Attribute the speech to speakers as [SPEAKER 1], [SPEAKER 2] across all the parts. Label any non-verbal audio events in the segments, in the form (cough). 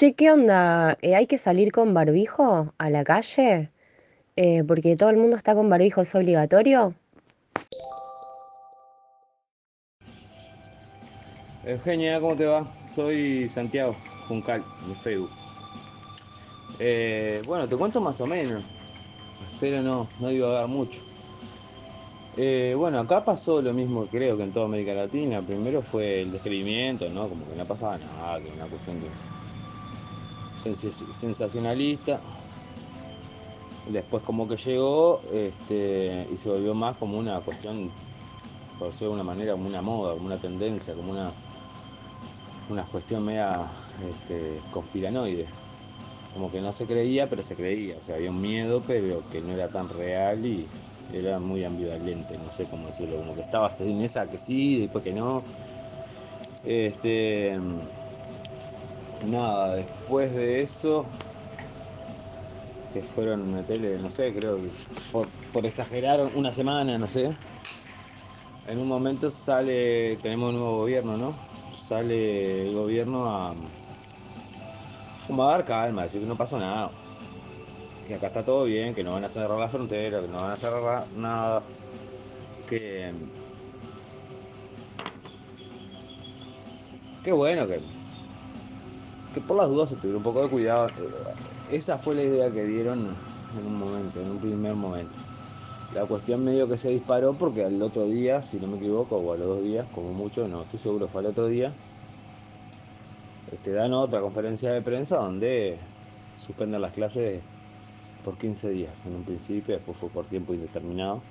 [SPEAKER 1] Che, ¿qué onda? Eh, ¿hay que salir con barbijo a la calle? Eh, porque todo el mundo está con barbijo, ¿es obligatorio?
[SPEAKER 2] Eugenia, ¿cómo te va? Soy Santiago Juncal, de Facebook. Eh, bueno, te cuento más o menos. Espero no, no divagar mucho. Eh, bueno, acá pasó lo mismo creo que en toda América Latina. Primero fue el descreimiento, ¿no? Como que no pasaba nada, que una cuestión de sensacionalista. Después como que llegó este, y se volvió más como una cuestión, por decirlo de alguna manera, como una moda, como una tendencia, como una, una cuestión media este, conspiranoide. Como que no se creía, pero se creía. O sea, había un miedo, pero que no era tan real y era muy ambivalente, no sé cómo decirlo. Como que estaba en esa que sí, después que no. Este, nada, después de eso, que fueron la tele, no sé, creo que por, por exagerar una semana, no sé. En un momento sale, tenemos un nuevo gobierno, ¿no? Sale el gobierno a, como a dar calma, a decir que no pasó nada. Que acá está todo bien, que no van a cerrar la frontera, que no van a cerrar nada. Que, que bueno, que, que por las dudas se tuviera un poco de cuidado. Esa fue la idea que dieron en un momento, en un primer momento. La cuestión medio que se disparó porque al otro día, si no me equivoco, o a los dos días, como mucho, no estoy seguro, fue al otro día, este, dan otra conferencia de prensa donde suspenden las clases por 15 días en un principio, después fue por tiempo indeterminado.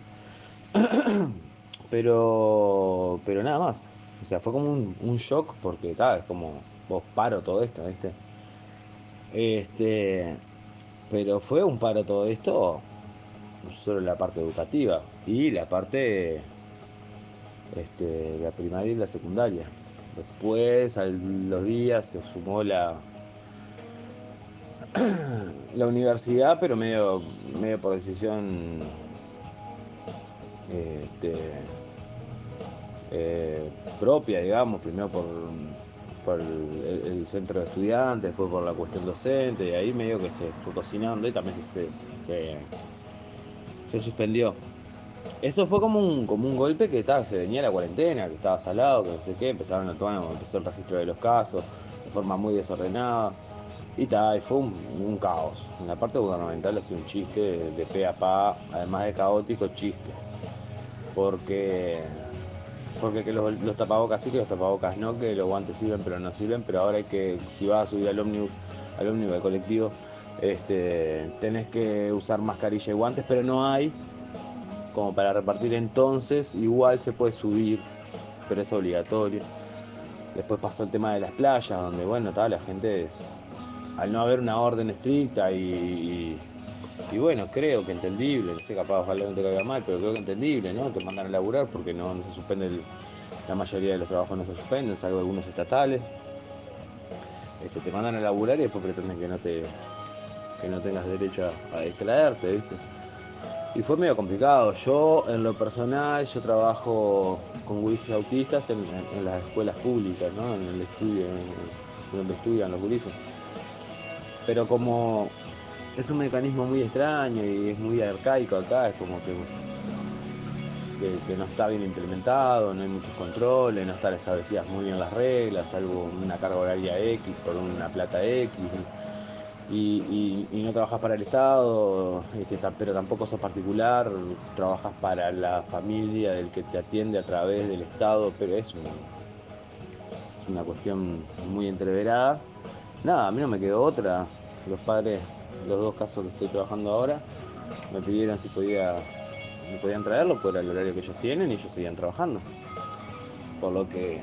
[SPEAKER 2] (clears throat) pero, pero nada más. O sea, fue como un, un shock porque tal, es como vos paro todo esto, ¿viste? Este, pero fue un paro todo esto, no solo la parte educativa y la parte este, la primaria y la secundaria. Después, a los días, se sumó la, (clears throat) la universidad, pero medio, medio por decisión este, eh, propia, digamos, primero por, por el, centro de estudiantes, después por la cuestión docente, y ahí medio que se fue cocinando y también se, se, se suspendió. Eso fue como un, como un golpe que estaba, se venía la cuarentena, que estaba salado, que no sé qué, empezaron a tomar, empezó el registro de los casos de forma muy desordenada. Y tal, fue un, un, caos. En la parte gubernamental ha sido un chiste de, de pe a pa, además de caótico, chiste. Porque, porque que los, los, tapabocas sí, que los tapabocas no, que los guantes sirven pero no sirven, pero ahora hay que, si vas a subir al ómnibus, al ómnibus, al colectivo, este, tenés que usar mascarilla y guantes, pero no hay como para repartir entonces, igual se puede subir, pero es obligatorio. Después pasó el tema de las playas, donde bueno, tal, la gente es, al no haber una orden estricta y, y, bueno, creo que entendible, no sé, capaz ojalá no te caiga mal, pero creo que entendible, ¿no? Te mandan a laburar porque no, se suspende, la mayoría de los trabajos no se suspenden, salvo algunos estatales. Este, te mandan a laburar y después pretenden que no te que no tengas derecho a, distraerte, ¿viste? Y fue medio complicado. Yo, en lo personal, yo trabajo con gurises autistas en, en, en, las escuelas públicas, ¿no? En el estudio, en, donde estudian los gurises. Pero como es un mecanismo muy extraño y es muy arcaico acá, es como que, que, no está bien implementado, no hay muchos controles, no están establecidas muy bien las reglas, salvo una carga horaria X por una plata X. Y, no trabajas para el Estado, este, pero tampoco sos particular, trabajas para la familia del que te atiende a través del Estado, pero es, un, es una cuestión muy entreverada. Nada, a mí no me quedó otra. Los padres, los dos casos que estoy trabajando ahora, me pidieron si podía, me podían traerlo, por el horario que ellos tienen y ellos seguían trabajando. Por lo que,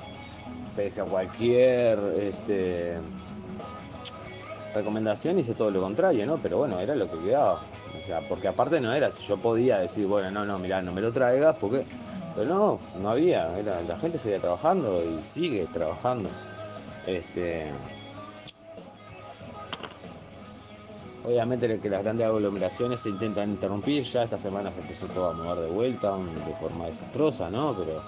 [SPEAKER 2] pese a cualquier este, recomendación hice todo lo contrario, ¿no? Pero bueno, era lo que quedaba. O sea, porque aparte no era, si yo podía decir, bueno, no, no, mirá, no me lo traigas, porque. Pero no, no había, era, la gente seguía trabajando y sigue trabajando. Este. Obviamente que las grandes aglomeraciones se intentan interrumpir, ya esta semana se empezó todo a mover de vuelta de forma desastrosa, ¿no? Pero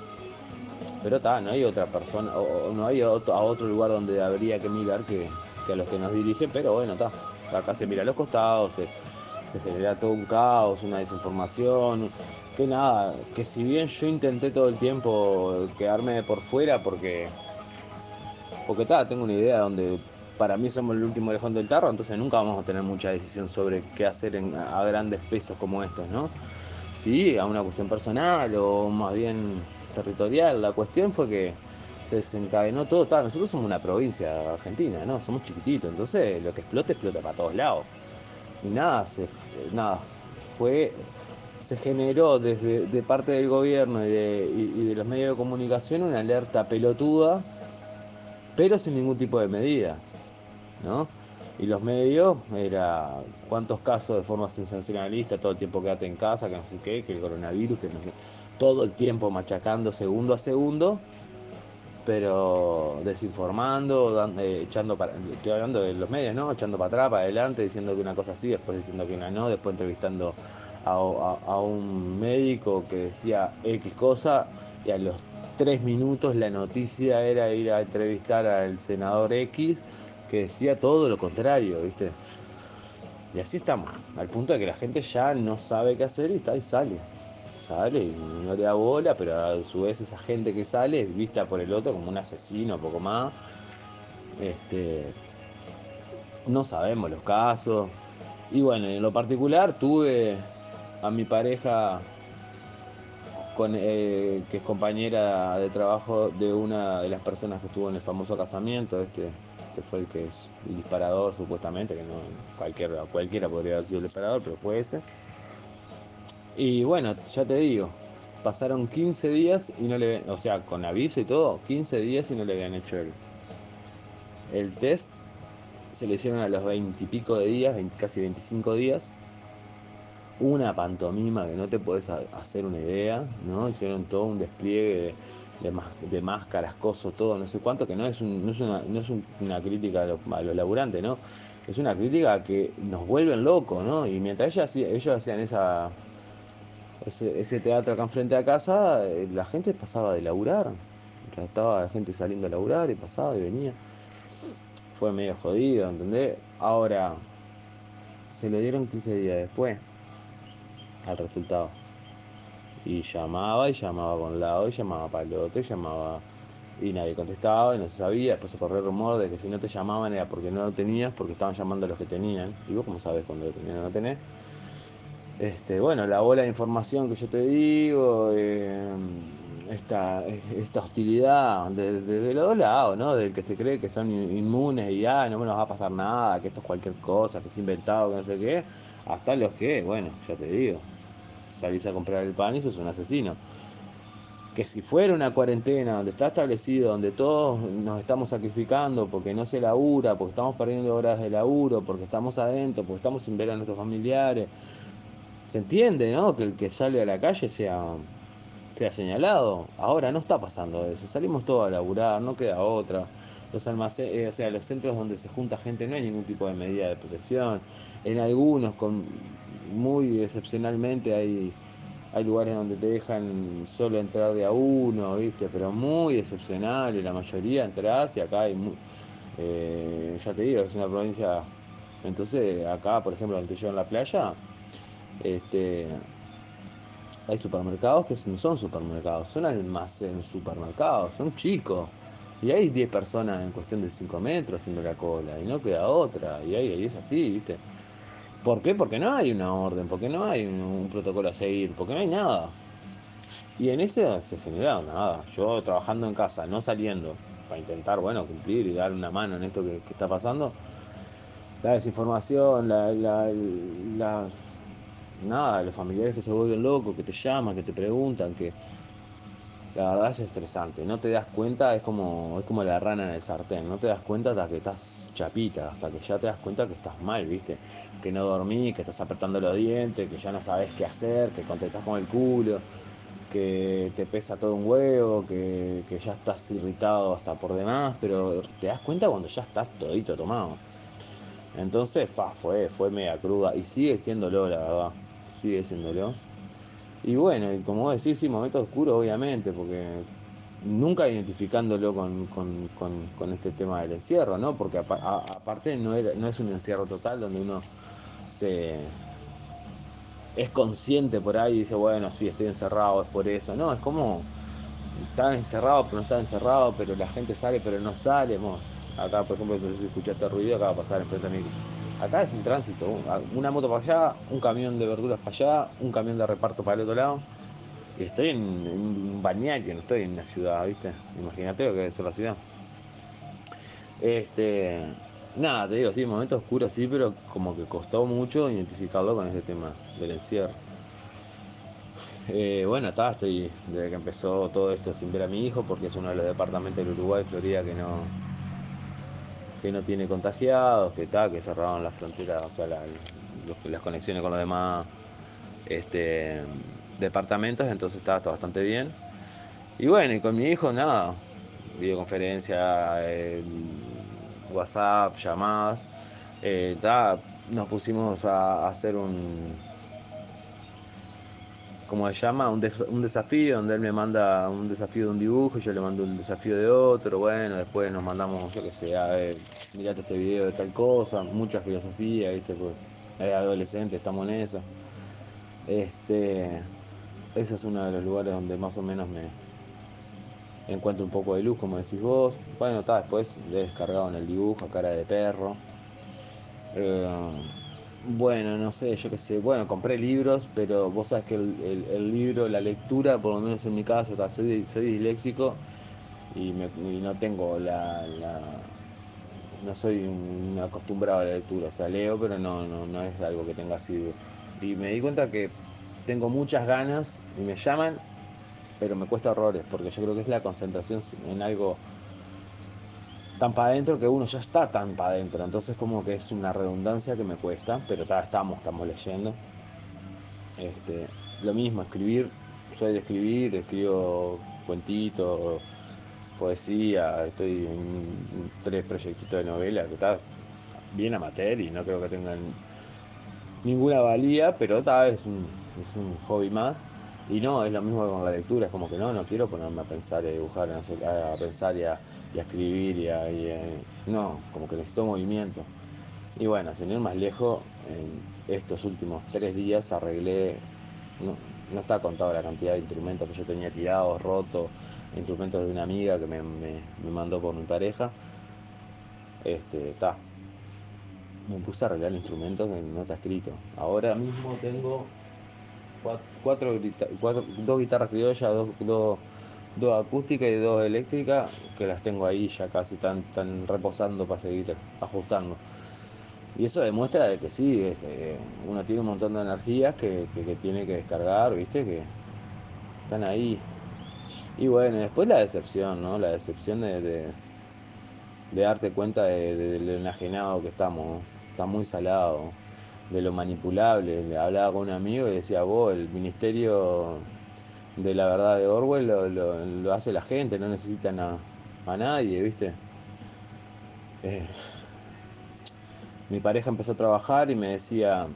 [SPEAKER 2] pero está, no hay otra persona, o, no hay otro, a otro lugar donde habría que mirar que, que a los que nos dirigen, pero bueno, está. Acá se mira a los costados, se, se genera todo un caos, una desinformación, que nada, que si bien yo intenté todo el tiempo quedarme por fuera porque porque está, tengo una idea donde para mí somos el último lejón del tarro, entonces nunca vamos a tener mucha decisión sobre qué hacer a grandes pesos como estos, ¿no? Sí, a una cuestión personal o más bien territorial. La cuestión fue que se desencadenó todo. Nosotros somos una provincia argentina, ¿no? Somos chiquititos, entonces lo que explote, explota para todos lados. Y nada, se, nada, fue, se generó desde de parte del gobierno y de los medios de comunicación una alerta pelotuda, pero sin ningún tipo de medida, ¿no? Y los medios, era cuántos casos de forma sensacionalista, todo el tiempo quédate en casa, que no sé qué, que el coronavirus, que no sé, todo el tiempo machacando segundo a segundo, pero desinformando, dando, eh, echando para, estoy hablando de los medios, ¿no? Echando para atrás, para adelante, diciendo que una cosa sí, después diciendo que una no, después entrevistando a, a, a un médico que decía X cosa y a los tres minutos la noticia era ir a entrevistar al senador X que decía todo lo contrario, ¿viste? Y así estamos, al punto de que la gente ya no sabe qué hacer y está y sale. Sale y no le da bola, pero a su vez esa gente que sale es vista por el otro como un asesino, poco más. Este, no sabemos los casos. Y bueno, en lo particular tuve a mi pareja eh, que es compañera de trabajo de una de las personas que estuvo en el famoso casamiento, este, que fue el que es el disparador supuestamente, que no cualquiera, cualquiera podría haber sido el disparador, pero fue ese. Y bueno, ya te digo, pasaron 15 días y no le, o sea, con aviso y todo, 15 días y no le habían hecho el, el test. Se le hicieron a los 20 y pico de días, 20, casi 25 días. Una pantomima que no te podés hacer una idea, ¿no? Hicieron todo un despliegue de, de, de máscaras, coso, todo, no sé cuánto, que no es, un, no es, una, no es un, una crítica a los, a los laburantes, ¿no? Es una crítica a que nos vuelven locos, ¿no? Y mientras ellos, ellos hacían esa, ese, ese, teatro acá enfrente de casa, la gente pasaba de laburar. Estaba la gente saliendo a laburar y pasaba y venía. Fue medio jodido, ¿entendés? Ahora, se le dieron 15 días después al resultado. Y llamaba y llamaba un lado y llamaba otro y llamaba y nadie contestaba y no se sabía. Después se corrió el rumor de que si no te llamaban era porque no lo tenías, porque estaban llamando a los que tenían. Y vos, como sabes cuando lo tenían o no tenés? Este, bueno, la bola de información que yo te digo, eh, esta, esta hostilidad desde de, de los dos lados, ¿no? Del que se cree que son inmunes y ah, no me nos va a pasar nada, que esto es cualquier cosa, que es inventado, que no sé qué, hasta los que, bueno, ya te digo, salís a comprar el pan y sos un asesino. Que si fuera una cuarentena donde está establecido, donde todos nos estamos sacrificando porque no se labura, porque estamos perdiendo horas de laburo, porque estamos adentro, porque estamos sin ver a nuestros familiares, se entiende, ¿no? Que el que sale a la calle sea, sea señalado. Ahora no está pasando eso. Salimos todos a laburar, no queda otra. Los almacenes, eh, o sea, los centros donde se junta gente no hay ningún tipo de medida de protección. En algunos, con muy excepcionalmente, hay, hay lugares donde te dejan solo entrar de a uno, ¿viste? Pero muy excepcional, y la mayoría entras y acá hay. Muy, eh, ya te digo, es una provincia. Entonces, acá, por ejemplo, donde yo en la playa, este, hay supermercados que no son supermercados, son almacén supermercados, son chicos. Y hay 10 personas en cuestión de 5 metros haciendo la cola y no queda otra. Y, y es así, ¿viste? ¿Por qué? Porque no hay una orden, porque no hay un, protocolo a seguir, porque no hay nada. Y en ese se generaron nada. Yo trabajando en casa, no saliendo, para intentar, bueno, cumplir y dar una mano en esto que, que está pasando. La desinformación, la, la nada, los familiares que se vuelven locos, que te llaman, que te preguntan, que la verdad es estresante, no te das cuenta, es como, es como la rana en el sartén, no te das cuenta hasta que estás chapita, hasta que ya te das cuenta que estás mal, viste, que no dormís, que estás apretando los dientes, que ya no sabes qué hacer, que contestás con el culo, que te pesa todo un huevo, que, que ya estás irritado hasta por demás, pero te das cuenta cuando ya estás todito tomado. Entonces, fa, fue, fue media cruda y sigue siéndolo, la verdad sigue siéndolo. Y bueno, y como vos decís, sí, momento oscuro, obviamente, porque nunca identificándolo con, con, con, este tema del encierro, ¿no? Porque a, a, aparte no, era, no es un encierro total donde uno se es consciente por ahí y dice, bueno, sí, estoy encerrado, es por eso. No, es como estar encerrado, pero no está encerrado, pero la gente sale, pero no sale. Acá, por ejemplo, si escuchaste ruido, acá va a pasar enfrente a mí. Acá es un tránsito, una moto para allá, un camión de verduras para allá, un camión de reparto para el otro lado. Estoy en, en un bañaque, no estoy en la ciudad, ¿viste? Imagínate lo que debe ser la ciudad. Este, nada, te digo, sí, momento oscuro sí, pero como que costó mucho identificarlo con este tema del encierro. Eh, bueno, está, estoy desde que empezó todo esto sin ver a mi hijo, porque es uno de los departamentos del Uruguay, Florida, que no que no tiene contagiados, que está, que cerraron las fronteras, o sea, las conexiones con los demás este, departamentos, entonces está, está bastante bien. Y bueno, y con mi hijo nada, videoconferencia, eh, WhatsApp, llamadas. Eh, nos pusimos a, hacer un, ¿cómo se llama? Un, des un, desafío, donde él me manda un desafío de un dibujo yo le mando un desafío de otro. Bueno, después nos mandamos, yo qué sé, a ver, mirate este video de tal cosa, mucha filosofía, ¿viste? Pues es adolescente, estamos en eso. Este, ese es uno de los lugares donde más o menos me encuentro un poco de luz, como decís vos. Bueno, está, después le he descargado en el dibujo a cara de perro. Eh, bueno, no sé, yo qué sé, bueno, compré libros, pero vos sabes que el, el, libro, la lectura, por lo menos en mi caso, soy, soy disléxico y, me, y no tengo la, la, no soy un acostumbrado a la lectura, o sea, leo, pero no, no, no es algo que tenga así. Y me di cuenta que tengo muchas ganas y me llaman, pero me cuesta horrores, porque yo creo que es la concentración en algo tan para adentro que uno ya está tan para adentro. Entonces como que es una redundancia que me cuesta, pero ta, estamos, estamos leyendo. Este, lo mismo, escribir, soy de escribir, escribo cuentitos, poesía, estoy en tres proyectitos de novela que está bien amateur y no creo que tengan ninguna valía, pero ta, es un, es un hobby más. Y no, es lo mismo con la lectura, es como que no, no quiero ponerme a pensar y a dibujar, a, pensar y a, escribir y a, a, No, como que necesito movimiento. Y bueno, sin ir más lejos, en estos últimos tres días arreglé, no, no está contado la cantidad de instrumentos que yo tenía tirados, rotos, instrumentos de una amiga que me, me, me mandó por mi pareja. Este, está. Me puse a arreglar instrumentos que no está escrito. Ahora mismo tengo cuatro, cuatro, dos guitarras criollas, dos, dos, dos acústicas y dos eléctricas, que las tengo ahí ya casi están, están reposando para seguir ajustando. Y eso demuestra de que sí, este, uno tiene un montón de energías que, que, tiene que descargar, ¿viste? Que están ahí. Y bueno, después la decepción, ¿no? La decepción de, de, de darte cuenta de, de, del enajenado que estamos, ¿no? Está muy salado de lo manipulable. Le hablaba con un amigo y decía, vos, el ministerio de la verdad de Orwell lo, lo, lo hace la gente, no necesitan a, a nadie, ¿viste? Eh, mi pareja empezó a trabajar y me decía,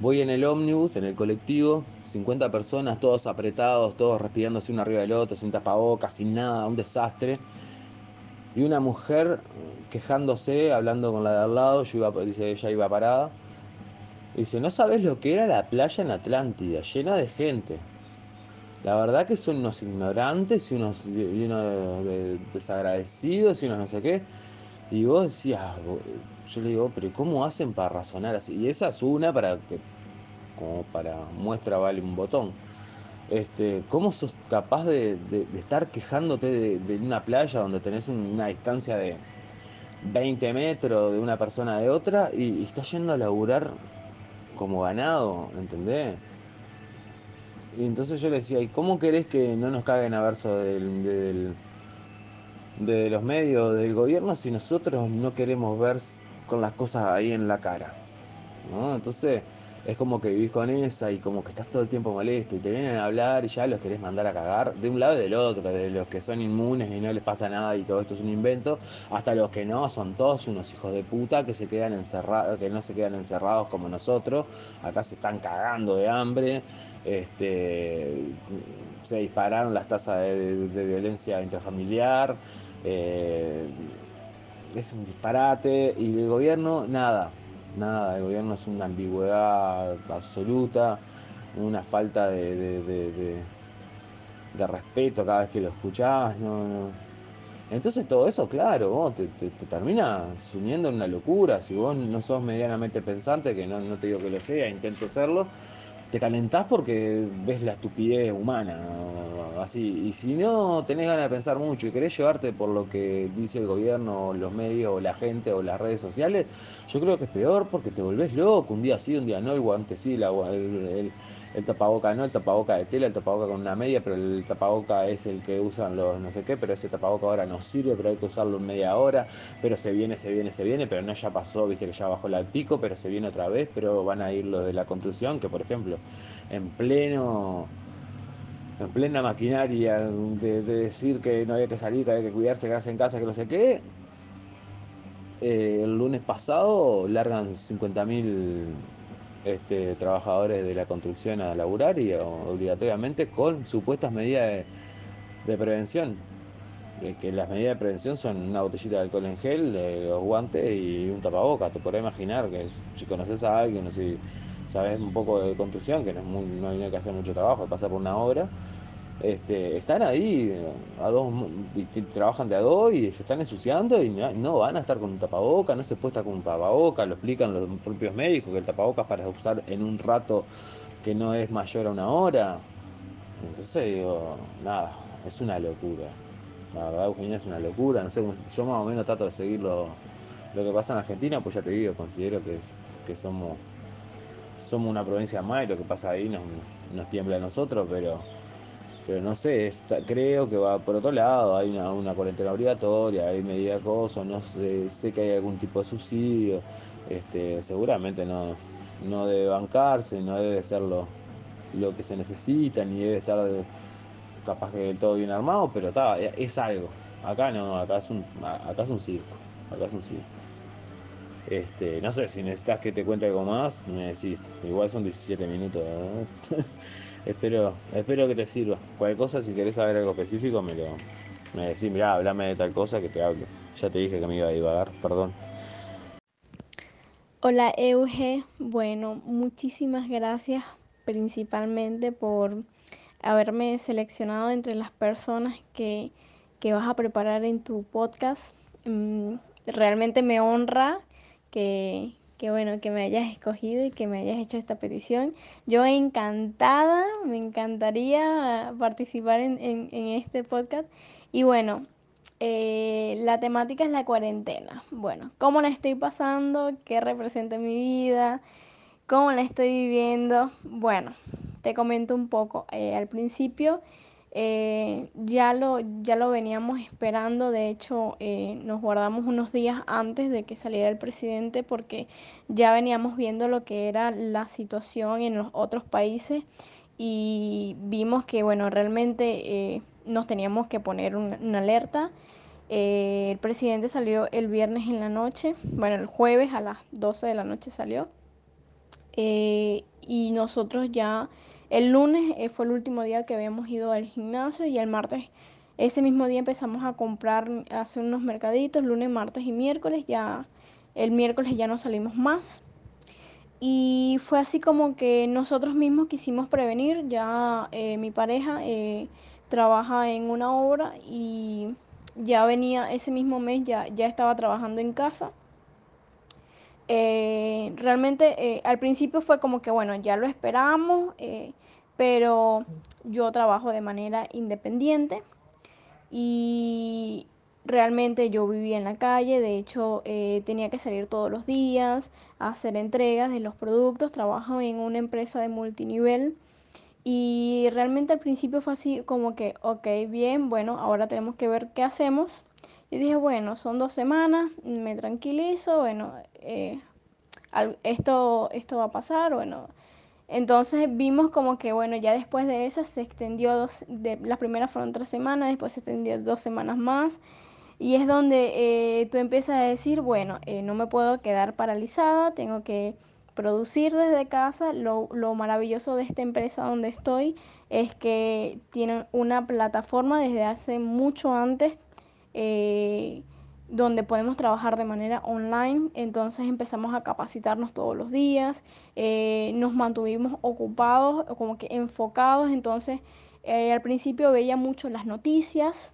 [SPEAKER 2] voy en el ómnibus, en el colectivo, 50 personas, todos apretados, todos respirándose uno arriba del otro, sin tapabocas, sin nada, un desastre. Y una mujer quejándose, hablando con la de al lado, yo iba, dice, ella iba parada. Y dice, ¿no sabes lo que era la playa en Atlántida, llena de gente? La verdad que son unos ignorantes unos, y unos desagradecidos y unos no sé qué. Y vos decías, yo le digo, pero ¿cómo hacen para razonar así? Y esa es una para que, como para muestra vale un botón. Este, ¿Cómo sos capaz de, de, estar quejándote de, de, una playa donde tenés una distancia de 20 metros de una persona de otra y, y estás yendo a laburar como ganado, ¿entendés? Y entonces yo le decía, ¿y cómo querés que no nos caguen a verso del, del, de los medios del gobierno si nosotros no queremos ver con las cosas ahí en la cara? ¿no? Entonces, es como que vivís con esa y como que estás todo el tiempo molesto y te vienen a hablar y ya los querés mandar a cagar de un lado y del otro, de los que son inmunes y no les pasa nada y todo esto es un invento, hasta los que no, son todos unos hijos de puta que se quedan encerrados, que no se quedan encerrados como nosotros, acá se están cagando de hambre, este, se dispararon las tasas de, violencia intrafamiliar, eh, es un disparate y el gobierno nada, nada, el gobierno es una ambigüedad absoluta, una falta de, de, de, respeto cada vez que lo escuchás, no, no. Entonces todo eso, claro, vos te, te, te, termina sumiendo en una locura, si vos no sos medianamente pensante, que no, no te digo que lo sea, intento serlo, te calentás porque ves la estupidez humana, así. Y si no tenés ganas de pensar mucho y querés llevarte por lo que dice el gobierno, los medios, o la gente, o las redes sociales, yo creo que es peor porque te volvés loco, un día sí, un día no, el guante sí, la, el, el, el, tapaboca no, el tapaboca de tela, el tapaboca con una media, pero el tapaboca es el que usan los no sé qué, pero ese tapaboca ahora no sirve, pero hay que usarlo en media hora, pero se viene, se viene, se viene, pero no ya pasó, viste que ya bajó la pico, pero se viene otra vez, pero van a ir los de la construcción, que por ejemplo, en pleno en plena maquinaria de, de, decir que no había que salir, que había que cuidarse, quedarse en casa, que no sé qué, eh, el lunes pasado largan 50.000 este, trabajadores de la construcción a laburar y obligatoriamente con supuestas medidas de, prevención. Que las medidas de prevención son una botellita de alcohol en gel, eh, los guantes y un tapaboca. Te podrás imaginar que si conoces a alguien, si sabes un poco de construcción, que no, es muy, no hay que hacer mucho trabajo, pasa por una obra, este, están ahí a dos, trabajan de a dos y se están ensuciando y no, van a estar con un tapaboca, no se puede estar con un tapaboca, lo explican los propios médicos, que el tapaboca es para usar en un rato que no es mayor a una hora. Entonces digo, nada, es una locura. La verdad, Eugenia, es una locura. No sé, yo más o menos trato de seguir lo, lo que pasa en Argentina, pues ya te digo, considero que, que somos somos una provincia más y lo que pasa ahí nos, nos tiembla a nosotros, pero, pero no sé, creo que va por otro lado, hay una, cuarentena obligatoria, hay medidas cosas, no sé, sé, que hay algún tipo de subsidio, este, seguramente no, no debe bancarse, no debe ser lo, lo que se necesita, ni debe estar capaz que todo bien armado, pero está, es algo. Acá no, acá es un, acá es un circo, acá es un circo. Este, no sé, si necesitas que te cuente algo más, me decís. Igual son 17 minutos. (laughs) espero, espero que te sirva. Cualquier cosa, si querés saber algo específico, me lo me decís, mirá, hablame de tal cosa que te hablo. Ya te dije que me iba a divagar, perdón.
[SPEAKER 3] Hola Euge, bueno, muchísimas gracias principalmente por haberme seleccionado entre las personas que, que vas a preparar en tu podcast. Realmente me honra que, que, bueno, que me hayas escogido y que me hayas hecho esta petición. Yo encantada, me encantaría participar en, en, este podcast. Y bueno, eh, la temática es la cuarentena. Bueno, ¿cómo la estoy pasando? ¿Qué representa en mi vida? ¿Cómo la estoy viviendo? Bueno, te comento un poco. Eh, al principio eh, ya, lo, ya lo veníamos esperando, de hecho eh, nos guardamos unos días antes de que saliera el presidente porque ya veníamos viendo lo que era la situación en los otros países y vimos que bueno, realmente eh, nos teníamos que poner una, una alerta. El presidente salió el viernes en la noche, bueno, el jueves a las 12 de la noche salió. Y nosotros ya el lunes eh, fue el último día que habíamos ido al gimnasio y el martes, ese mismo día empezamos a comprar, a hacer unos mercaditos, lunes, martes y miércoles. Ya el miércoles ya no salimos más. Y fue así como que nosotros mismos quisimos prevenir. Ya eh, mi pareja eh, trabaja en una obra y ya venía ese mismo mes, ya, ya estaba trabajando en casa. Eh, realmente eh, al principio fue como que, bueno, ya lo esperábamos, eh, pero yo trabajo de manera independiente y realmente yo vivía en la calle, de hecho tenía que salir todos los días a hacer entregas de los productos, trabajo en una empresa de multinivel y realmente al principio fue así como que, ok, bien, bueno, ahora tenemos que ver qué hacemos. Y dije, bueno, son dos semanas, me tranquilizo, bueno, eh, esto, esto va a pasar, bueno. Entonces vimos como que, bueno, ya después de eso se extendió dos, de, las primeras fueron tres semanas, después se extendió dos semanas más. Y es donde eh, tú empiezas a decir, bueno, eh, no me puedo quedar paralizada, tengo que producir desde casa. Lo, lo, maravilloso de esta empresa donde estoy es que tienen una plataforma desde hace mucho antes eh, donde podemos trabajar de manera online. Entonces empezamos a capacitarnos todos los días, eh, nos mantuvimos ocupados, como que enfocados. Entonces eh, al principio veía mucho las noticias,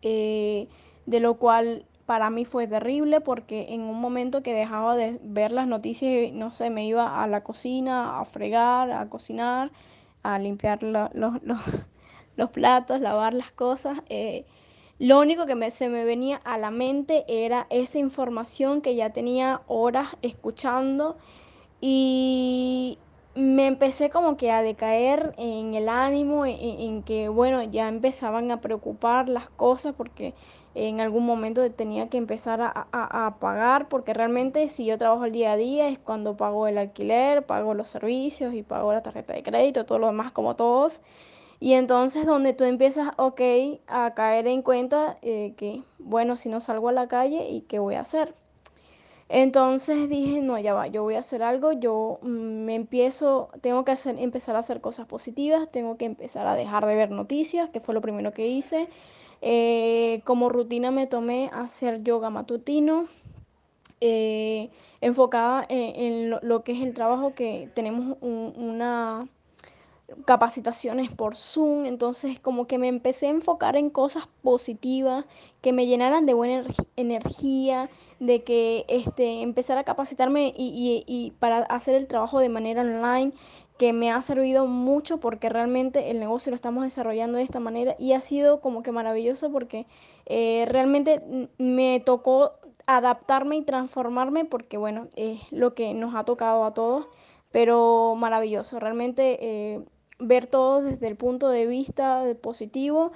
[SPEAKER 3] de lo cual para mí fue terrible porque en un momento que dejaba de ver las noticias, no sé, me iba a la cocina a fregar, a cocinar, a limpiar los, (laughs) los, platos, lavar las cosas. Lo único que se me venía a la mente era esa información que ya tenía horas escuchando y me empecé como que a decaer en el ánimo, en, que bueno, ya empezaban a preocupar las cosas porque en algún momento tenía que empezar a, a, pagar, porque realmente si yo trabajo el día a día es cuando pago el alquiler, pago los servicios y pago la tarjeta de crédito, todo lo demás como todos. Y entonces donde tú empiezas, ok, a caer en cuenta eh, que, bueno, si no salgo a la calle, ¿y qué voy a hacer? Entonces dije, no, ya va, yo voy a hacer algo, yo mm, me empiezo, tengo que hacer, empezar a hacer cosas positivas, tengo que empezar a dejar de ver noticias, que fue lo primero que hice. Eh, como rutina me tomé hacer yoga matutino, eh, enfocada en, lo, que es el trabajo que tenemos una capacitaciones por Zoom, entonces como que me empecé a enfocar en cosas positivas, que me llenaran de buena energía, de que este, empezar a capacitarme y, y, para hacer el trabajo de manera online, que me ha servido mucho porque realmente el negocio lo estamos desarrollando de esta manera y ha sido como que maravilloso porque eh, realmente me tocó adaptarme y transformarme porque bueno, es lo que nos ha tocado a todos, pero maravilloso, realmente eh, ver todo desde el punto de vista positivo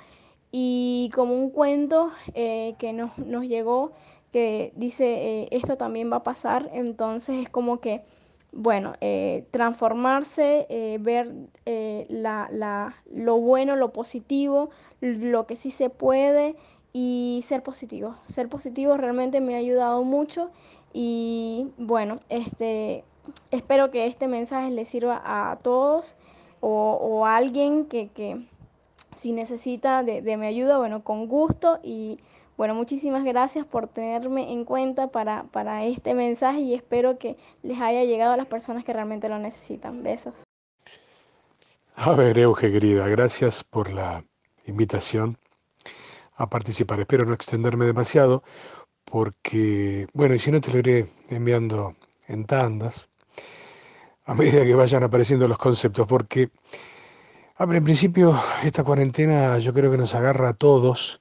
[SPEAKER 3] y como un cuento eh, que nos, nos, llegó que dice eh, esto también va a pasar, entonces es como que, bueno, eh, transformarse, ver la, la, lo bueno, lo positivo, lo que sí se puede y ser positivo. Ser positivo realmente me ha ayudado mucho y bueno, este, espero que este mensaje les sirva a todos o, alguien que, que, si necesita de, de, mi ayuda, bueno, con gusto y bueno, muchísimas gracias por tenerme en cuenta para, para este mensaje y espero que les haya llegado a las personas que realmente lo necesitan. Besos.
[SPEAKER 4] A ver, Euge, querida, gracias por la invitación a participar. Espero no extenderme demasiado porque, bueno, y si no te lo iré enviando en tandas, a medida que vayan apareciendo los conceptos, porque, a en principio esta cuarentena yo creo que nos agarra a todos,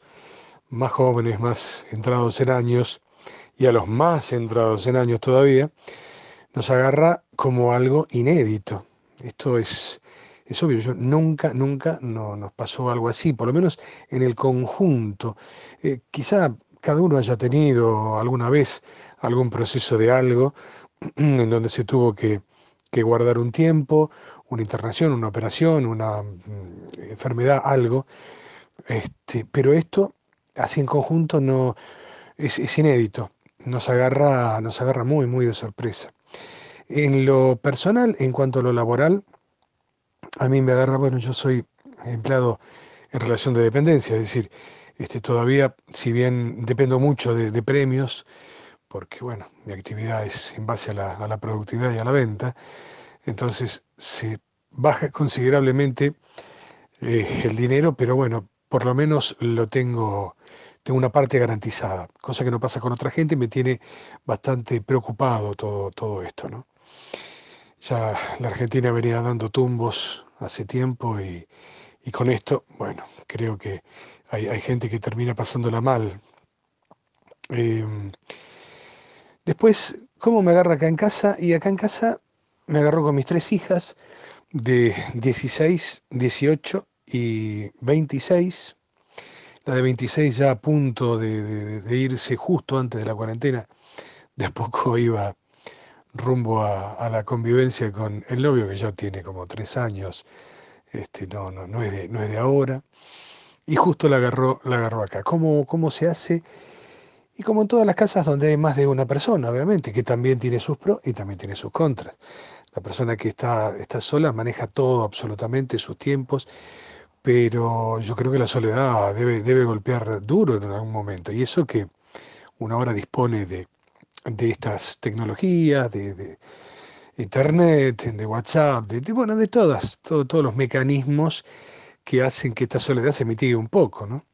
[SPEAKER 4] más jóvenes, más entrados en años, y a los más entrados en años todavía, nos agarra como algo inédito. Esto es, es obvio, nunca, nunca no, nos pasó algo así, por lo menos en el conjunto. Eh, quizá cada uno haya tenido alguna vez algún proceso de algo (clears throat) en donde se tuvo que que guardar un tiempo, una internación, una operación, una mm, enfermedad, algo. Este, pero esto, así en conjunto, no es, inédito. Nos agarra, nos agarra muy, muy de sorpresa. En lo personal, en cuanto a lo laboral, a mí me agarra, bueno, yo soy empleado en relación de dependencia, es decir, este, todavía, si bien dependo mucho de, premios, porque bueno, mi actividad es en base a la, a la productividad y a la venta, entonces se baja considerablemente eh, el dinero, pero bueno, por lo menos lo tengo, tengo una parte garantizada, cosa que no pasa con otra gente, me tiene bastante preocupado todo, todo esto, ¿no? Ya la Argentina venía dando tumbos hace tiempo y, con esto, bueno, creo que hay, gente que termina pasándola mal. Em, después, ¿cómo me agarra acá en casa? Y acá en casa me agarró con mis tres hijas de 16, 18 y 26. La de 26 ya a punto de, irse justo antes de la cuarentena. De a poco (laughs) iba rumbo a, la convivencia con el novio que ya tiene como tres años, este, no, no, es de, no es de ahora, y justo la agarró, la agarró acá. ¿Cómo, ¿Cómo se hace? Y como en todas las casas donde hay más de una persona, obviamente, que también tiene sus pros y también tiene sus contras. La persona que está, está sola maneja todo absolutamente, sus tiempos, pero yo creo que la soledad debe, debe golpear duro en algún momento. Y eso que una hora dispone de, de estas tecnologías, de, internet, de WhatsApp, de, bueno, de todas, todos los mecanismos que hacen que esta soledad se mitigue un poco, ¿no?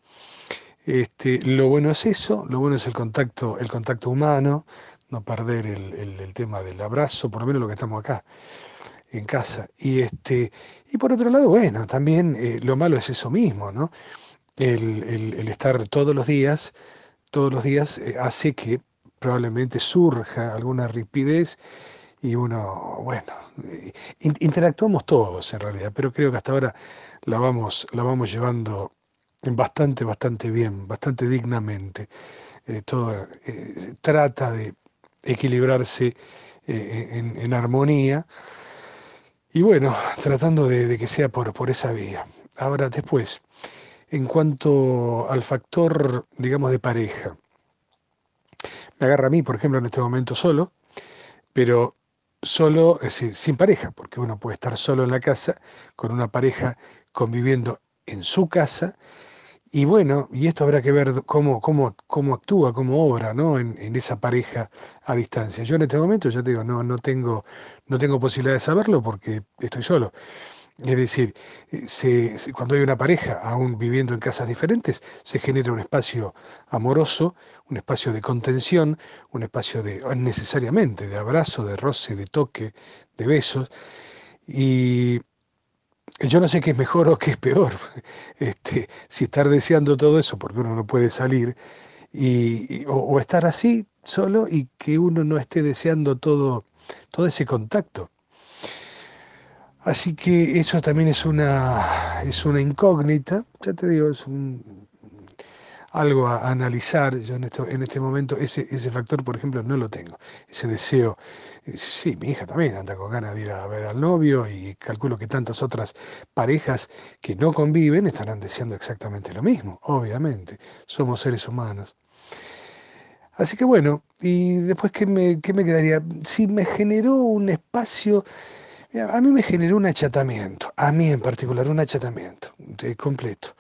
[SPEAKER 4] Este, lo bueno es eso, lo bueno es el contacto, el contacto humano, no perder el, tema del abrazo, por lo menos lo que estamos acá en casa. Y, este, y por otro lado, bueno, también eh, lo malo es eso mismo, ¿no? El, estar todos los días, todos los días eh, hace que probablemente surja alguna ripidez y uno, bueno, eh, interactuamos todos en realidad, pero creo que hasta ahora la vamos, la vamos llevando bastante, bastante bien, bastante dignamente. Eh, todo eh, trata de equilibrarse eh, en, armonía y bueno, tratando de, que sea por, por esa vía. Ahora después, en cuanto al factor, digamos, de pareja, me agarra a mí, por ejemplo, en este momento solo, pero solo, sin pareja, porque uno puede estar solo en la casa, con una pareja conviviendo en su casa, y bueno, y esto habrá que ver cómo, cómo, cómo actúa, cómo obra, ¿no? En, en, esa pareja a distancia. Yo en este momento, ya te digo, no, no, tengo, no tengo posibilidad de saberlo porque estoy solo. Es decir, eh, cuando hay una pareja, aún viviendo en casas diferentes, se genera un espacio amoroso, un espacio de contención, un espacio de, necesariamente, de abrazo, de roce, de toque, de besos. Y yo no sé qué es mejor o qué es peor. (laughs) Este, si estar deseando todo eso porque uno no puede salir, y, o, estar así solo y que uno no esté deseando todo, todo ese contacto. Así que eso también es una, es una incógnita, ya te digo, es un, algo a analizar. Yo en, esto, en este momento ese, ese factor, por ejemplo, no lo tengo. Ese deseo, eh, sí, mi hija también anda con ganas de ir a ver al novio y calculo que tantas otras parejas que no conviven estarán deseando exactamente lo mismo, obviamente. Somos seres humanos. Así que bueno, y después, ¿qué me, qué me quedaría? Si me generó un espacio... A mí me generó un achatamiento, a mí en particular, un achatamiento de completo.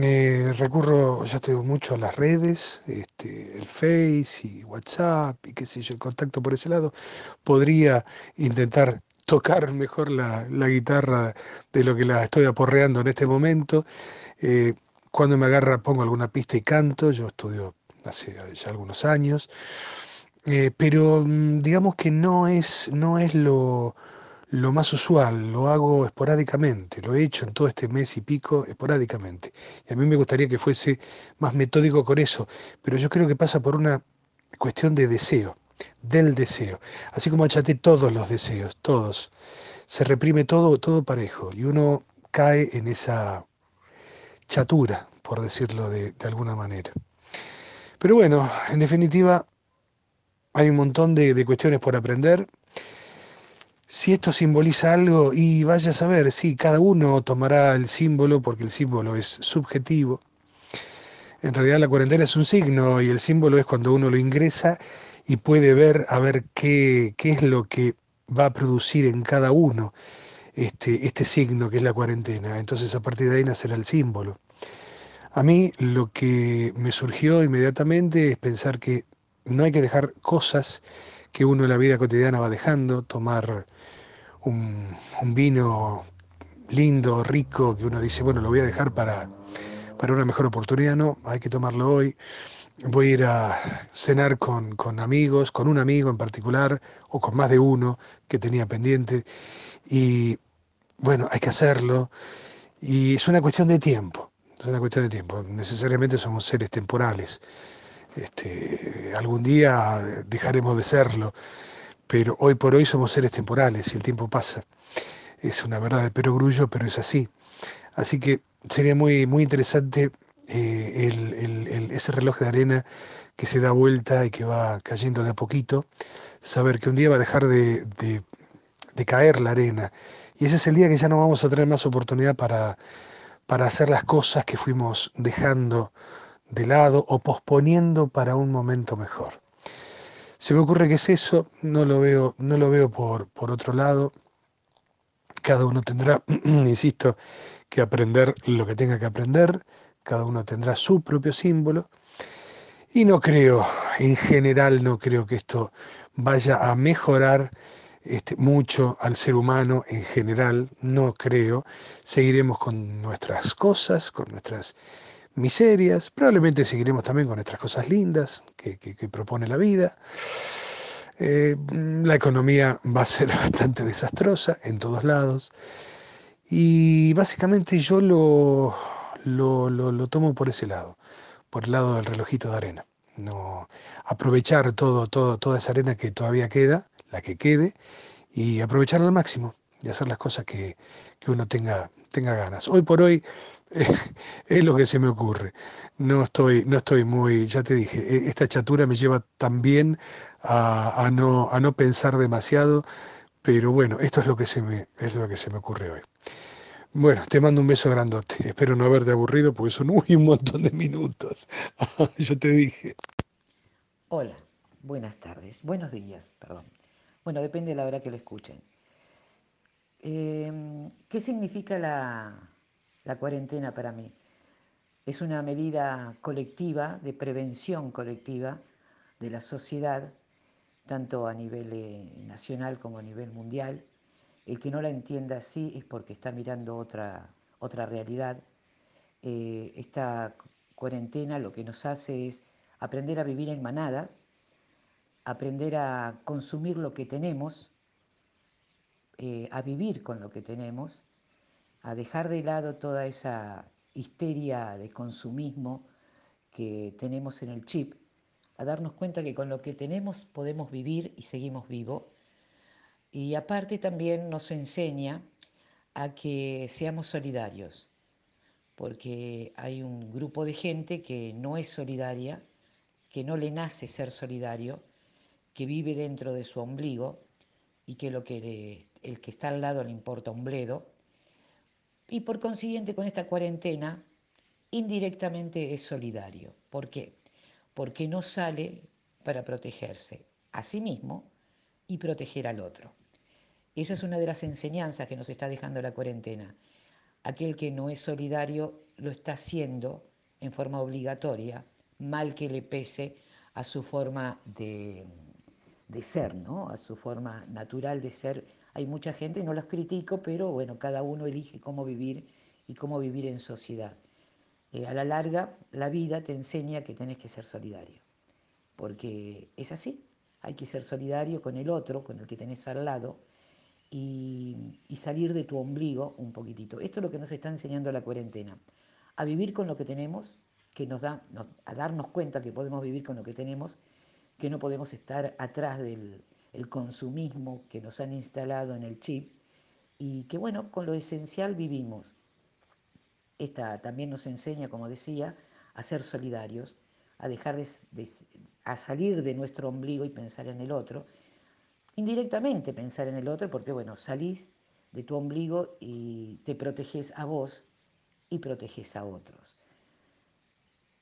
[SPEAKER 4] Eh, recurro, ya tengo mucho a las redes, este, el Face y WhatsApp y qué sé yo, el contacto por ese lado. Podría intentar tocar (laughs) mejor la, guitarra de lo que la estoy aporreando en este momento. Eh, cuando me agarra pongo alguna pista y canto, yo estudio hace ya algunos años, eh, pero mm, digamos que no es, no es lo, lo más usual, lo hago esporádicamente, lo he hecho en todo este mes y pico esporádicamente. Y a mí me gustaría que fuese más metódico con eso, pero yo creo que pasa por una cuestión de deseo, del deseo. Así como achaté todos los deseos, todos. Se reprime todo, todo parejo y uno cae en esa chatura, por decirlo de, de alguna manera. Pero bueno, en definitiva, hay un montón de, de cuestiones por aprender si esto simboliza algo, y vaya a saber, sí, cada uno tomará el símbolo porque el símbolo es subjetivo. En realidad la cuarentena es un signo y el símbolo es cuando uno lo ingresa y puede ver a ver qué, qué es lo que va a producir en cada uno este, este signo que es la cuarentena. Entonces a partir de ahí nacerá el símbolo. A mí lo que me surgió inmediatamente es pensar que no hay que dejar cosas que uno en la vida cotidiana va dejando, tomar un, vino lindo, rico, que uno dice, bueno, lo voy a dejar para, para una mejor oportunidad, no, hay que tomarlo hoy. Voy a ir a cenar con, con amigos, con un amigo en particular, o con más de uno que tenía pendiente. Y bueno, hay que hacerlo. Y es una cuestión de tiempo, es una cuestión de tiempo. Necesariamente somos seres temporales. Este, algún día dejaremos de serlo, pero hoy por hoy somos seres temporales y el tiempo pasa. Es una verdad de perogrullo, pero es así. Así que sería muy, muy interesante eh, ese reloj de arena que se da vuelta y que va cayendo de a poquito, saber que un día va a dejar de, de caer la arena. Y ese es el día que ya no vamos a tener más oportunidad para, para hacer las cosas que fuimos dejando de lado o posponiendo para un momento mejor. Se me ocurre que es eso, no lo veo, no lo veo por, por otro lado. Cada uno tendrá, (clears throat) insisto, que aprender lo que tenga que aprender, cada uno tendrá su propio símbolo. Y no creo, en general no creo que esto vaya a mejorar este, mucho al ser humano en general, no creo. Seguiremos con nuestras cosas, con nuestras miserias, probablemente seguiremos también con nuestras cosas lindas que, propone la vida. Eh, la economía va a ser (laughs) bastante desastrosa en todos lados y básicamente yo lo, lo, lo, tomo por ese lado, por el lado del relojito de arena. No, aprovechar todo, todo, toda esa arena que todavía queda, la que quede, y aprovecharla al máximo y hacer las cosas que, que uno tenga, tenga ganas. Hoy por hoy (laughs) es lo que se me ocurre. No estoy, no estoy muy, ya te dije, e, esta chatura me lleva también a, a, no, a no pensar demasiado, pero bueno, esto es lo que se me, es lo que se me ocurre hoy. Bueno, te mando un beso grandote. Espero no haberte aburrido porque son un montón de minutos. (laughs) Yo te dije.
[SPEAKER 5] Hola, buenas tardes, buenos días, perdón. Bueno, depende de la hora que lo escuchen. Em, ¿Qué significa la, la cuarentena para mí? Es una medida colectiva, de prevención colectiva de la sociedad, tanto a nivel eh, nacional como a nivel mundial. El que no la entienda así es porque está mirando otra, otra realidad. Eh, esta cuarentena lo que nos hace es aprender a vivir en manada, aprender a consumir lo que tenemos, eh, a vivir con lo que tenemos, a dejar de lado toda esa histeria de consumismo que tenemos en el chip, a darnos cuenta que con lo que tenemos podemos vivir y seguimos vivos. Y aparte también nos enseña a que seamos solidarios, porque hay un grupo de gente que no es solidaria, que no le nace ser solidario, que vive dentro de su ombligo y que, lo que el que está al lado le importa un bledo. Y por consiguiente con esta cuarentena indirectamente es solidario. ¿Por qué? Porque no sale para protegerse a sí mismo y proteger al otro. Esa es una de las enseñanzas que nos está dejando la cuarentena. Aquel que no es solidario lo está haciendo en forma obligatoria, mal que le pese a su forma de, de ser, ¿no? a su forma natural de ser. Hay mucha gente, no los critico, pero bueno, cada uno elige cómo vivir y cómo vivir en sociedad. Eh, a la larga, la vida te enseña que tenés que ser solidario, porque es así, hay que ser solidario con el otro, con el que tenés al lado, y, salir de tu ombligo un poquitito. Esto es lo que nos está enseñando la cuarentena, a vivir con lo que tenemos, que nos da, a darnos cuenta que podemos vivir con lo que tenemos que no podemos estar atrás del consumismo que nos han instalado en el chip y que bueno, con lo esencial vivimos. Esta también nos enseña, como decía, a ser solidarios, a dejar de, a salir de nuestro ombligo y pensar en el otro, indirectamente pensar en el otro, porque bueno, salís de tu ombligo y te proteges a vos y proteges a otros.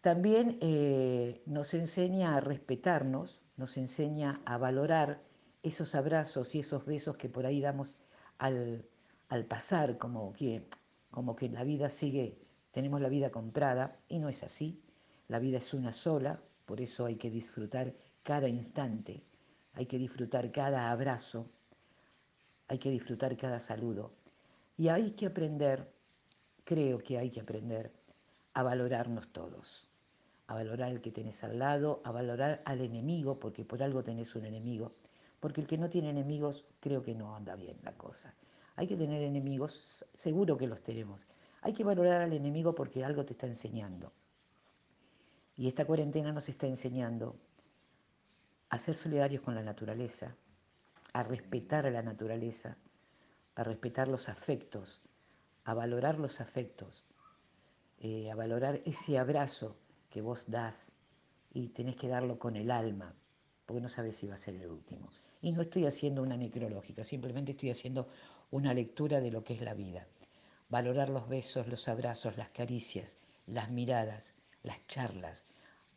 [SPEAKER 5] También eh, nos enseña a respetarnos, nos enseña a valorar esos abrazos y esos besos que por ahí damos al, pasar, como que, como que la vida sigue, tenemos la vida comprada, y no es así. La vida es una sola, por eso hay que disfrutar cada instante, hay que disfrutar cada abrazo, hay que disfrutar cada saludo. Y hay que aprender, creo que hay que aprender a valorarnos todos a valorar el que tenés al lado, a valorar al enemigo, porque por algo tenés un enemigo, porque el que no tiene enemigos creo que no anda bien la cosa. Hay que tener enemigos, seguro que los tenemos. Hay que valorar al enemigo porque algo te está enseñando. Y esta cuarentena nos está enseñando a ser solidarios con la naturaleza, a respetar a la naturaleza, a respetar los afectos, a valorar los afectos, eh, a valorar ese abrazo que vos das y tenés que darlo con el alma, porque no sabes si va a ser el último. Y no estoy haciendo una necrológica, simplemente estoy haciendo una lectura de lo que es la vida. Valorar los besos, los abrazos, las caricias, las miradas, las charlas,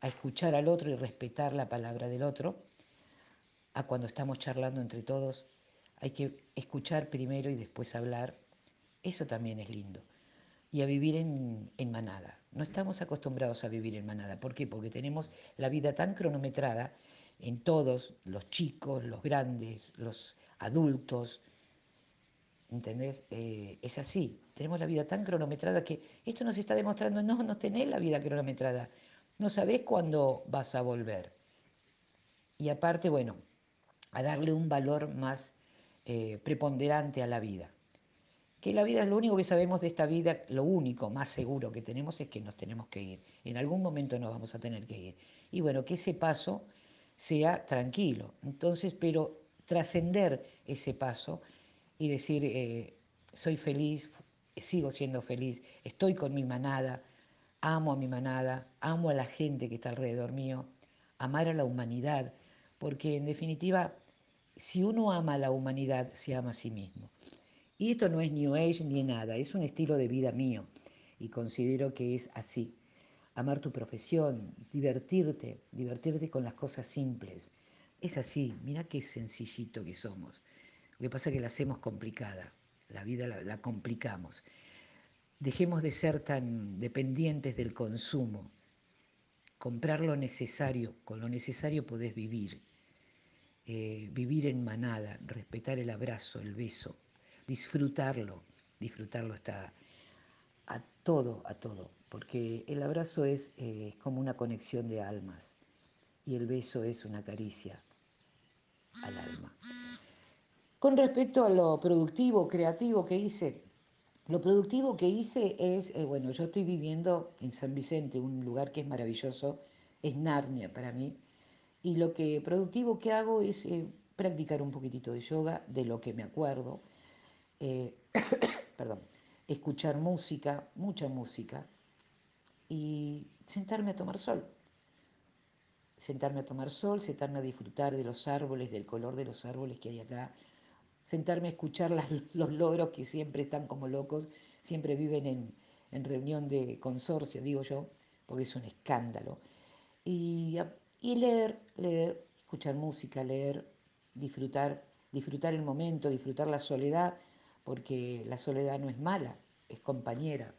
[SPEAKER 5] a escuchar al otro y respetar la palabra del otro, a cuando estamos charlando entre todos, hay que escuchar primero y después hablar. Eso también es lindo. Y a vivir en, en, manada. No estamos acostumbrados a vivir en manada. ¿Por qué? Porque tenemos la vida tan cronometrada en todos, los chicos, los grandes, los adultos. ¿Entendés? Eh, es así. Tenemos la vida tan cronometrada que esto nos está demostrando, no, no tenés la vida cronometrada. No sabés cuándo vas a volver. Y aparte, bueno, a darle un valor más eh, preponderante a la vida. Que la vida es lo único que sabemos de esta vida, lo único más seguro que tenemos es que nos tenemos que ir. En algún momento nos vamos a tener que ir. Y bueno, que ese paso sea tranquilo. Entonces, pero trascender ese paso y decir, eh, soy feliz, sigo siendo feliz, estoy con mi manada, amo a mi manada, amo a la gente que está alrededor mío, amar a la humanidad, porque en definitiva, si uno ama a la humanidad, se ama a sí mismo. Y esto no es New Age ni nada, es un estilo de vida mío y considero que es así. Amar tu profesión, divertirte, divertirte con las cosas simples. Es así, mira qué sencillito que somos. Lo que pasa es que la hacemos complicada, la vida la, complicamos. Dejemos de ser tan dependientes del consumo. Comprar lo necesario, con lo necesario podés vivir. Eh, vivir en manada, respetar el abrazo, el beso, disfrutarlo, disfrutarlo hasta a todo, a todo, porque el abrazo es eh, como una conexión de almas y el beso es una caricia al alma. Con respecto a lo productivo, creativo que hice, lo productivo que hice es, eh, bueno, yo estoy viviendo en San Vicente, un lugar que es maravilloso, es Narnia para mí, y lo que productivo que hago es eh, practicar un poquitito de yoga, de lo que me acuerdo, eh, (coughs) perdón, escuchar música, mucha música, y sentarme a tomar sol. Sentarme a tomar sol, sentarme a disfrutar de los árboles, del color de los árboles que hay acá, sentarme a escuchar los logros que siempre están como locos, siempre viven en, en, reunión de consorcio, digo yo, porque es un escándalo. Y, y leer, leer, escuchar música, leer, disfrutar, disfrutar el momento, disfrutar la soledad, porque la soledad no es mala, es compañera.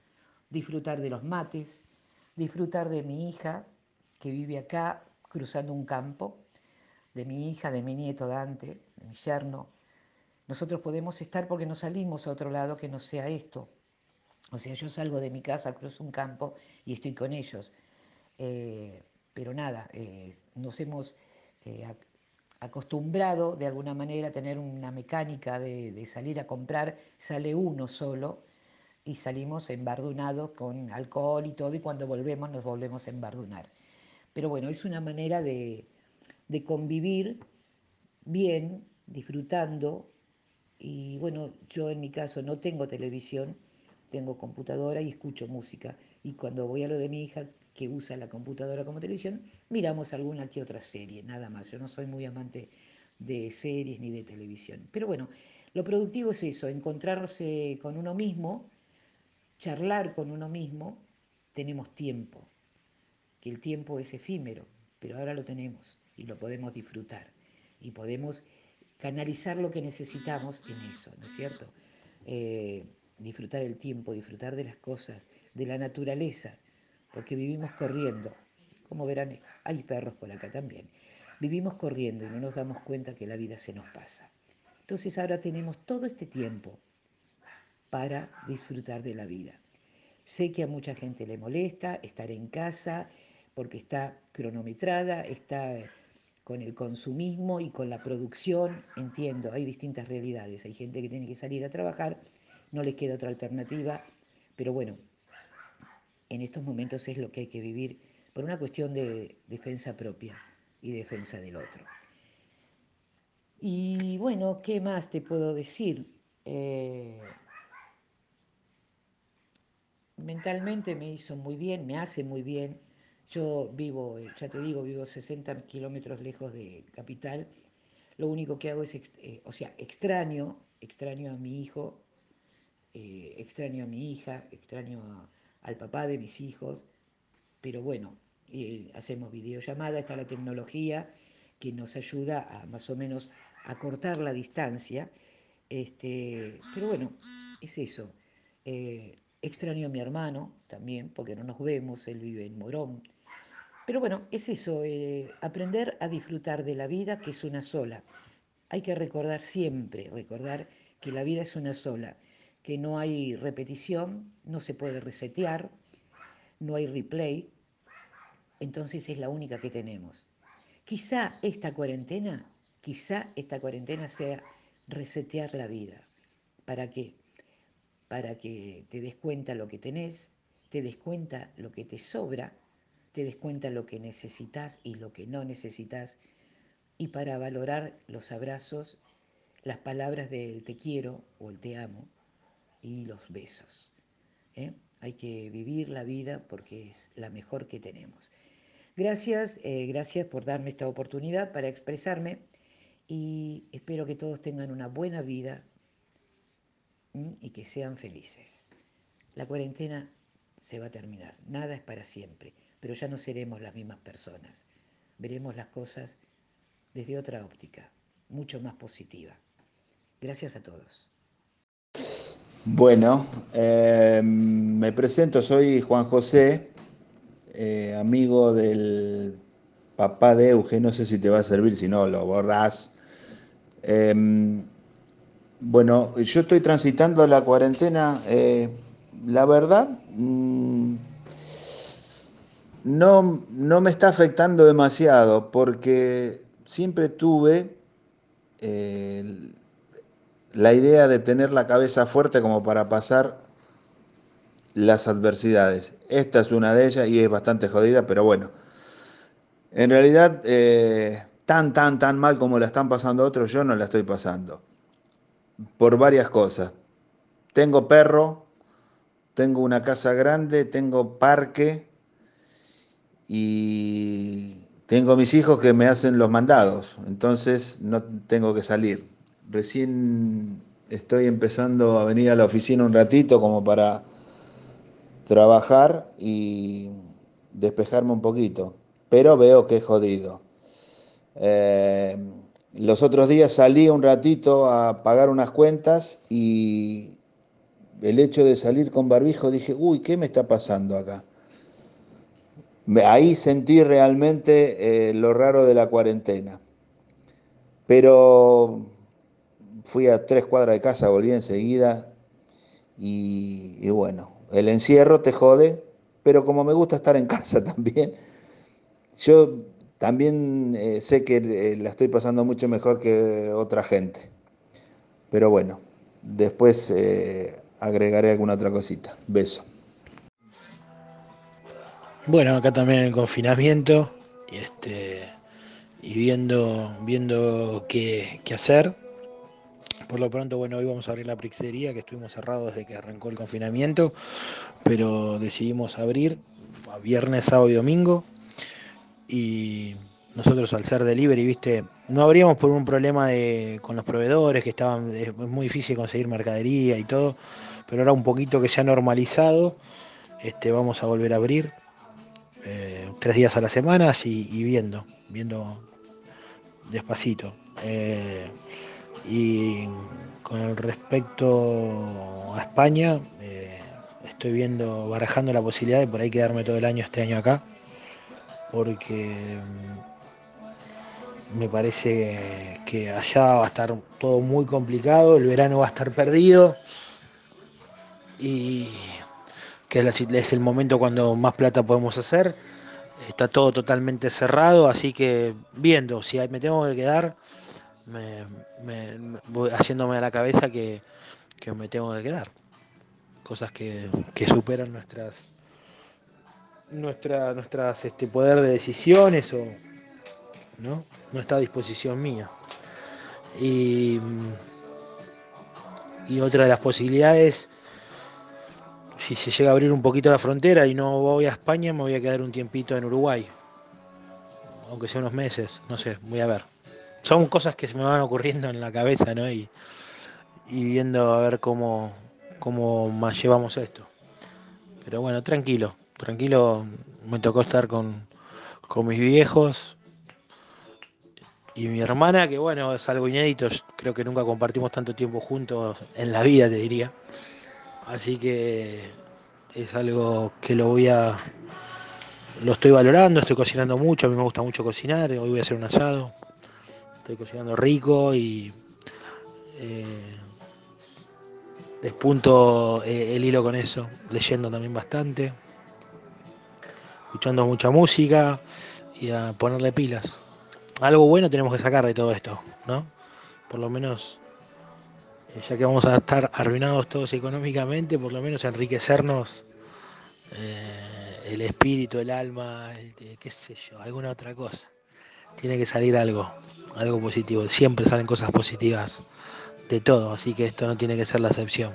[SPEAKER 5] Disfrutar de los mates, disfrutar de mi hija que vive acá cruzando un campo, de mi hija, de mi nieto Dante, de mi yerno, nosotros podemos estar porque no salimos a otro lado que no sea esto. O sea, yo salgo de mi casa, cruzo un campo y estoy con ellos. Eh, pero nada, eh, nos hemos eh, acostumbrado de alguna manera a tener una mecánica de, salir a comprar, sale uno solo y salimos embardunados con alcohol y todo y cuando volvemos nos volvemos a embardunar. Pero bueno, es una manera de, de convivir bien, disfrutando y bueno, yo en mi caso no tengo televisión, tengo computadora y escucho música. Y cuando voy a lo de mi hija, que usa la computadora como televisión, miramos alguna que otra serie, nada más. Yo no soy muy amante de series ni de televisión. Pero bueno, lo productivo es eso, encontrarse con uno mismo, charlar con uno mismo, tenemos tiempo, que el tiempo es efímero, pero ahora lo tenemos y lo podemos disfrutar y podemos canalizar lo que necesitamos en eso, ¿no es cierto? Eh, disfrutar el tiempo, disfrutar de las cosas, de la naturaleza, porque vivimos corriendo. Como verán, hay perros por acá también. Vivimos corriendo y no nos damos cuenta que la vida se nos pasa. Entonces ahora tenemos todo este tiempo para disfrutar de la vida. Sé que a mucha gente le molesta estar en casa porque está cronometrada, está con el consumismo y con la producción, entiendo, hay distintas realidades, hay gente que tiene que salir a trabajar, no les queda otra alternativa, pero bueno, en estos momentos es lo que hay que vivir por una cuestión de defensa propia y defensa del otro. Y bueno, ¿qué más te puedo decir? Eh, mentalmente me hizo muy bien, me hace muy bien. Yo vivo, ya te digo, vivo 60 kilómetros lejos de capital. Lo único que hago es, eh, o sea, extraño, extraño a mi hijo, eh, extraño a mi hija, extraño al papá de mis hijos, pero bueno, hacemos videollamada, está la tecnología que nos ayuda a más o menos a cortar la distancia. Este, pero bueno, es eso. Eh, extraño a mi hermano también, porque no nos vemos, él vive en Morón. Pero bueno, es eso, eh, aprender a disfrutar de la vida, que es una sola. Hay que recordar siempre, recordar que la vida es una sola, que no hay repetición, no se puede resetear, no hay replay, entonces es la única que tenemos. Quizá esta cuarentena, quizá esta cuarentena sea resetear la vida. ¿Para qué? Para que te des cuenta lo que tenés, te des cuenta lo que te sobra, te des cuenta lo que necesitas y lo que no necesitas, y para valorar los abrazos, las palabras del te quiero o el te amo y los besos. ¿eh? Hay que vivir la vida porque es la mejor que tenemos. Gracias, eh, gracias por darme esta oportunidad para expresarme y espero que todos tengan una buena vida y que sean felices. La cuarentena se va a terminar, nada es para siempre, pero ya no seremos las mismas personas. Veremos las cosas desde otra óptica, mucho más positiva. Gracias a todos.
[SPEAKER 6] Bueno, eh, me presento, soy Juan José, eh, amigo del papá de Euge, no sé si te va a servir, si no lo borrás. Em, bueno, yo estoy transitando la cuarentena, eh, la verdad, mm, no, no me está afectando demasiado porque siempre tuve la idea de tener la cabeza fuerte como para pasar las adversidades. Esta es una de ellas y es bastante jodida, pero bueno. En realidad, eh, tan, tan, tan mal como la están pasando otros, yo no la estoy pasando. Por varias cosas. Tengo perro, tengo una casa grande, tengo parque y tengo mis hijos que me hacen los mandados, entonces no tengo que salir recién estoy empezando a venir a la oficina un ratito como para trabajar y despejarme un poquito, pero veo que es jodido. Eh, los otros días salí un ratito a pagar unas cuentas y el hecho de salir con barbijo dije, uy, ¿qué me está pasando acá? Ahí sentí realmente eh, lo raro de la cuarentena. Pero fui a tres cuadras de casa, volví enseguida y, bueno, el encierro te jode, pero como me gusta estar en (laughs) casa también, yo también eh, sé que eh, la estoy pasando mucho mejor que otra gente. Pero bueno, después eh, agregaré alguna otra cosita. Beso.
[SPEAKER 7] Bueno, acá también el confinamiento y, este, y viendo, viendo qué, qué hacer. Por lo pronto, bueno, hoy vamos a abrir la pizzería, que estuvimos cerrados desde que arrancó el confinamiento, pero decidimos abrir a viernes, sábado y domingo. Y nosotros al ser delivery, viste, no abríamos por un problema de, con los proveedores, que estaban, es muy difícil conseguir mercadería y todo, pero ahora un poquito que se ha normalizado, este, vamos a volver a abrir eh, tres días a la semana y, viendo, viendo despacito. Eh, y con respecto a España, eh, estoy viendo, barajando la posibilidad de por ahí quedarme todo el año este año acá, porque mm, me parece que allá va a estar todo muy complicado, el verano va a estar perdido y que es el momento cuando más plata podemos hacer. Está todo totalmente cerrado, así que viendo si me tengo que quedar, me, voy haciéndome a la cabeza que, me tengo que quedar. Cosas que, superan nuestras nuestra, nuestras este poder de decisiones o no, no está a disposición mía. Y, y otra de las posibilidades, si se llega a abrir un poquito la frontera y no voy a España, me voy a quedar un tiempito en Uruguay. Aunque sea unos meses, no sé, voy a ver. Son cosas que se me van ocurriendo en la cabeza, ¿no? Y, y viendo a ver cómo, cómo más llevamos esto. Pero bueno, tranquilo, tranquilo. Me tocó estar con, con mis viejos y mi hermana, que bueno, es algo inédito. Creo que nunca compartimos tanto tiempo juntos en la vida, te diría. Así que es algo que lo voy a. Lo estoy valorando, estoy cocinando mucho, a mí me gusta mucho cocinar, hoy voy a hacer un asado, estoy cocinando rico y eh, despunto eh, el hilo con eso, leyendo también bastante, escuchando mucha música y a ponerle pilas. Algo bueno tenemos que sacar de todo esto, ¿no? Por lo menos eh, ya que vamos a estar arruinados todos económicamente, por lo menos enriquecernos el espíritu, el alma, qué sé yo, alguna otra cosa. Tiene que salir algo, algo positivo. Siempre salen cosas positivas de todo, así que esto no tiene que ser la excepción.